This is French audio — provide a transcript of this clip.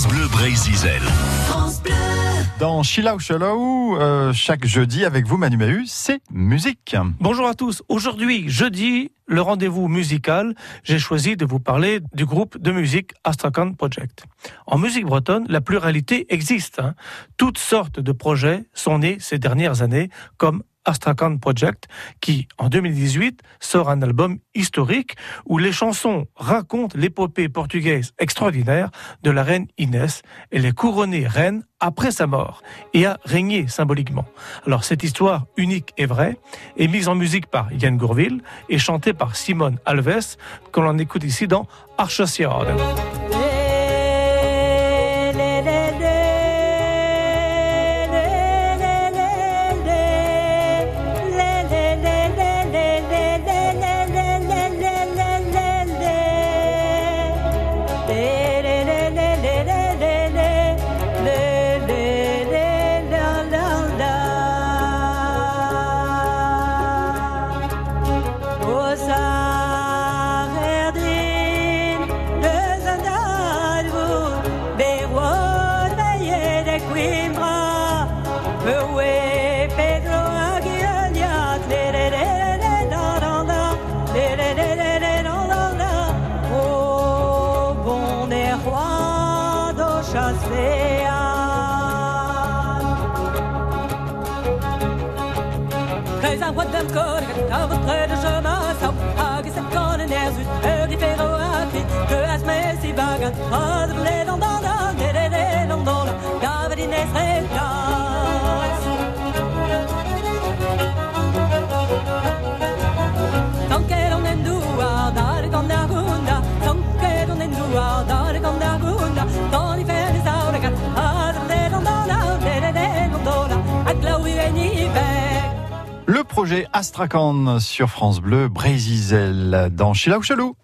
France Bleu Brésil. Dans Chilau Chilau, euh, chaque jeudi avec vous Manu Mahu, c'est musique. Bonjour à tous. Aujourd'hui, jeudi, le rendez-vous musical, j'ai choisi de vous parler du groupe de musique Astrakhan Project. En musique bretonne, la pluralité existe. hein. Toutes sortes de projets sont nés ces dernières années, comme Astrakhan Project, qui, en 2018, sort un album historique où les chansons racontent l'épopée portugaise extraordinaire de la reine Inès. Elle est couronnée reine après sa mort et a régné symboliquement. Alors cette histoire unique et vraie est mise en musique par Yann Gourville et chantée par Simone Alves, que l'on écoute ici dans Archosiade. Hey. Oh. Projet Astrakhan sur France Bleu, Brésil dans Chilau Chalou.